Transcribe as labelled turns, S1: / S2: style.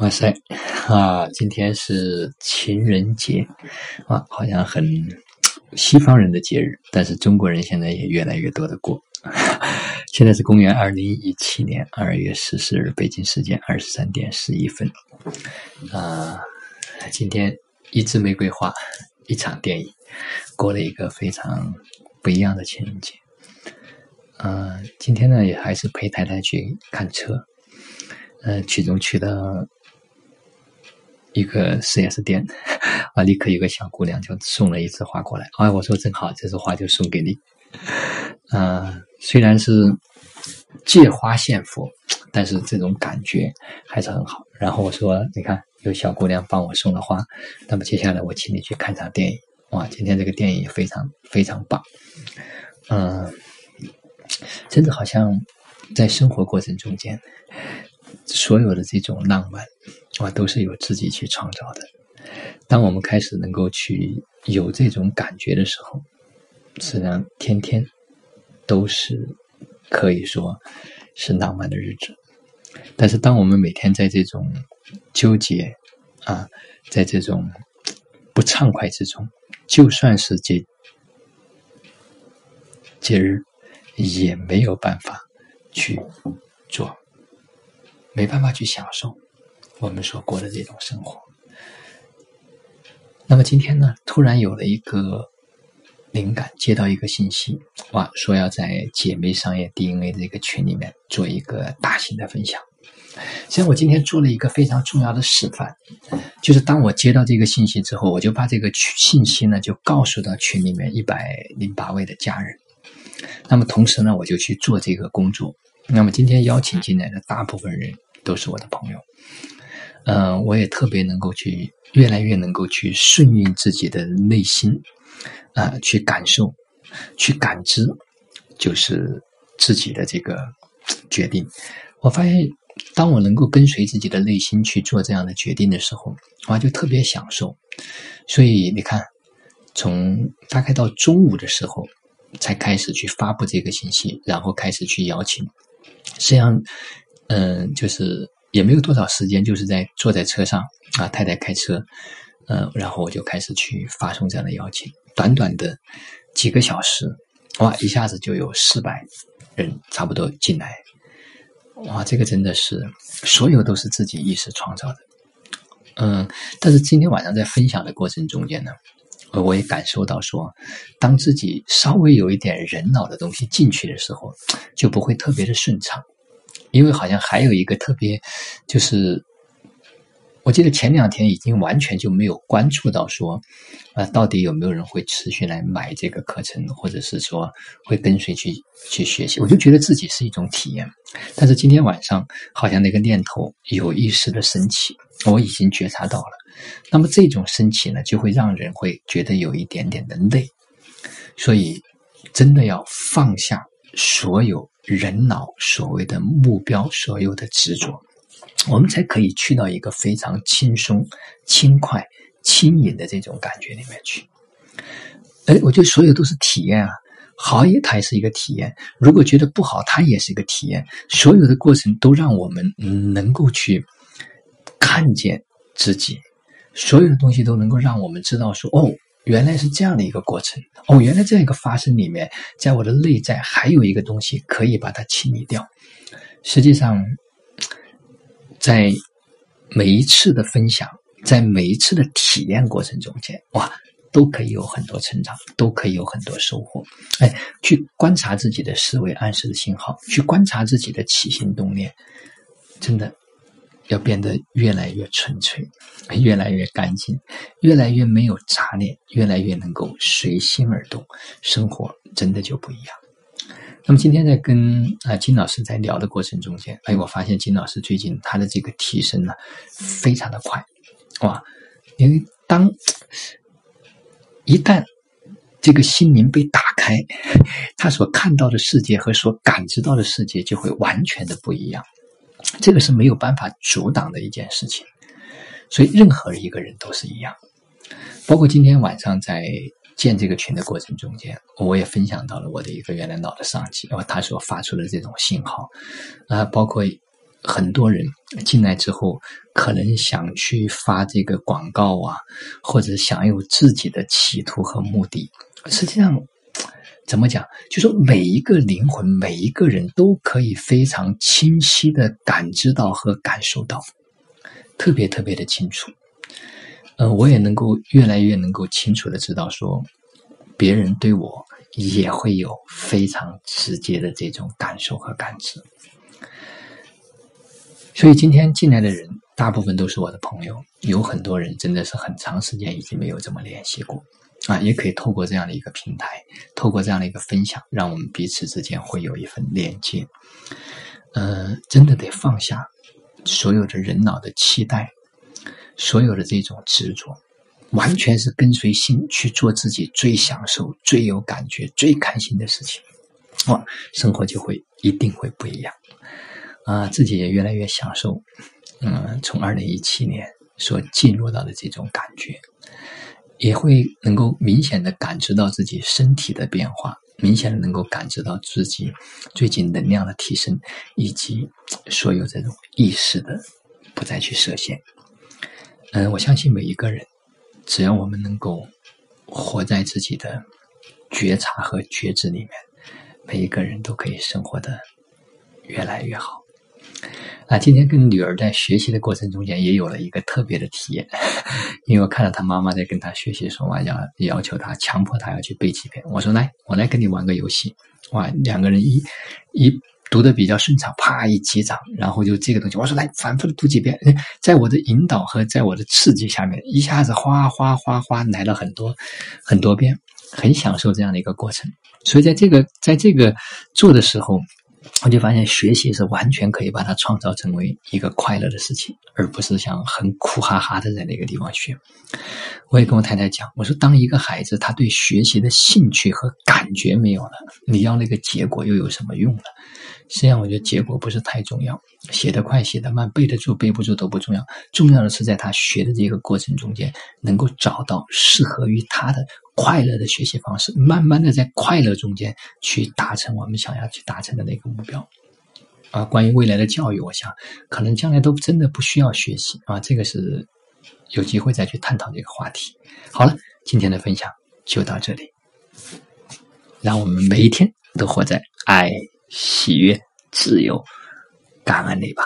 S1: 哇塞啊！今天是情人节啊，好像很西方人的节日，但是中国人现在也越来越多的过。现在是公元二零一七年二月十四日，北京时间二十三点十一分啊。今天一支玫瑰花，一场电影，过了一个非常不一样的情人节。嗯，今天呢也还是陪太太去看车，嗯，其中去了。一个四 S 店 啊，立刻有个小姑娘就送了一枝花过来。哎，我说正好，这枝花就送给你。啊，虽然是借花献佛，但是这种感觉还是很好。然后我说，你看有小姑娘帮我送了花，那么接下来我请你去看场电影。哇，今天这个电影非常非常棒。嗯，真的好像在生活过程中间，所有的这种浪漫。啊，都是由自己去创造的。当我们开始能够去有这种感觉的时候，实际上天天都是可以说是浪漫的日子。但是，当我们每天在这种纠结啊，在这种不畅快之中，就算是节节日，也没有办法去做，没办法去享受。我们所过的这种生活，那么今天呢，突然有了一个灵感，接到一个信息，哇，说要在姐妹商业 DNA 这个群里面做一个大型的分享。实际上，我今天做了一个非常重要的示范，就是当我接到这个信息之后，我就把这个信息呢就告诉到群里面一百零八位的家人。那么同时呢，我就去做这个工作。那么今天邀请进来的大部分人都是我的朋友。嗯，我也特别能够去，越来越能够去顺应自己的内心，啊，去感受，去感知，就是自己的这个决定。我发现，当我能够跟随自己的内心去做这样的决定的时候，我就特别享受。所以你看，从大概到中午的时候，才开始去发布这个信息，然后开始去邀请。实际上，嗯，就是。也没有多少时间，就是在坐在车上啊，太太开车，嗯，然后我就开始去发送这样的邀请。短短的几个小时，哇，一下子就有四百人差不多进来，哇，这个真的是所有都是自己意识创造的，嗯。但是今天晚上在分享的过程中间呢，我也感受到说，当自己稍微有一点人脑的东西进去的时候，就不会特别的顺畅。因为好像还有一个特别，就是我记得前两天已经完全就没有关注到说，啊，到底有没有人会持续来买这个课程，或者是说会跟随去去学习？我就觉得自己是一种体验。但是今天晚上好像那个念头有意识的升起，我已经觉察到了。那么这种升起呢，就会让人会觉得有一点点的累，所以真的要放下所有。人脑所谓的目标，所有的执着，我们才可以去到一个非常轻松、轻快、轻盈的这种感觉里面去。哎，我觉得所有都是体验啊，好也它也是一个体验；如果觉得不好，它也是一个体验。所有的过程都让我们能够去看见自己，所有的东西都能够让我们知道说，哦。原来是这样的一个过程哦，原来这样一个发生里面，在我的内在还有一个东西可以把它清理掉。实际上，在每一次的分享，在每一次的体验过程中间，哇，都可以有很多成长，都可以有很多收获。哎，去观察自己的思维暗示的信号，去观察自己的起心动念，真的。要变得越来越纯粹，越来越干净，越来越没有杂念，越来越能够随心而动，生活真的就不一样。那么今天在跟啊金老师在聊的过程中间，哎，我发现金老师最近他的这个提升呢，非常的快，哇！因为当一旦这个心灵被打开，他所看到的世界和所感知到的世界就会完全的不一样。这个是没有办法阻挡的一件事情，所以任何一个人都是一样。包括今天晚上在建这个群的过程中间，我也分享到了我的一个原来老的上级，然后他所发出的这种信号啊，包括很多人进来之后，可能想去发这个广告啊，或者想有自己的企图和目的。实际上，怎么讲？就说每一个灵魂，每一个人都可以非常清晰的感知到和感受到，特别特别的清楚。嗯，我也能够越来越能够清楚的知道，说别人对我也会有非常直接的这种感受和感知。所以今天进来的人，大部分都是我的朋友，有很多人真的是很长时间已经没有这么联系过。啊，也可以透过这样的一个平台，透过这样的一个分享，让我们彼此之间会有一份连接。呃，真的得放下所有的人脑的期待，所有的这种执着，完全是跟随心去做自己最享受、最有感觉、最开心的事情。哇，生活就会一定会不一样。啊，自己也越来越享受。嗯，从二零一七年所进入到的这种感觉。也会能够明显的感知到自己身体的变化，明显的能够感知到自己最近能量的提升，以及所有这种意识的不再去设限。嗯，我相信每一个人，只要我们能够活在自己的觉察和觉知里面，每一个人都可以生活的越来越好。那，今天跟女儿在学习的过程中间，也有了一个特别的体验，因为我看到她妈妈在跟她学习，说哇要要求她强迫她要去背几遍。我说来，我来跟你玩个游戏。哇，两个人一一读的比较顺畅，啪一击掌，然后就这个东西，我说来反复的读几遍，在我的引导和在我的刺激下面，一下子哗哗哗哗来了很多很多遍，很享受这样的一个过程。所以在这个在这个做的时候。我就发现，学习是完全可以把它创造成为一个快乐的事情，而不是像很苦哈哈的在那个地方学。我也跟我太太讲，我说，当一个孩子他对学习的兴趣和感觉没有了，你要那个结果又有什么用呢？实际上，我觉得结果不是太重要，写得快、写得慢、背得住、背不住都不重要，重要的是在他学的这个过程中间，能够找到适合于他的快乐的学习方式，慢慢的在快乐中间去达成我们想要去达成的那个目标。标啊，关于未来的教育，我想可能将来都真的不需要学习啊，这个是有机会再去探讨这个话题。好了，今天的分享就到这里，让我们每一天都活在爱。喜悦、自由、感恩里吧。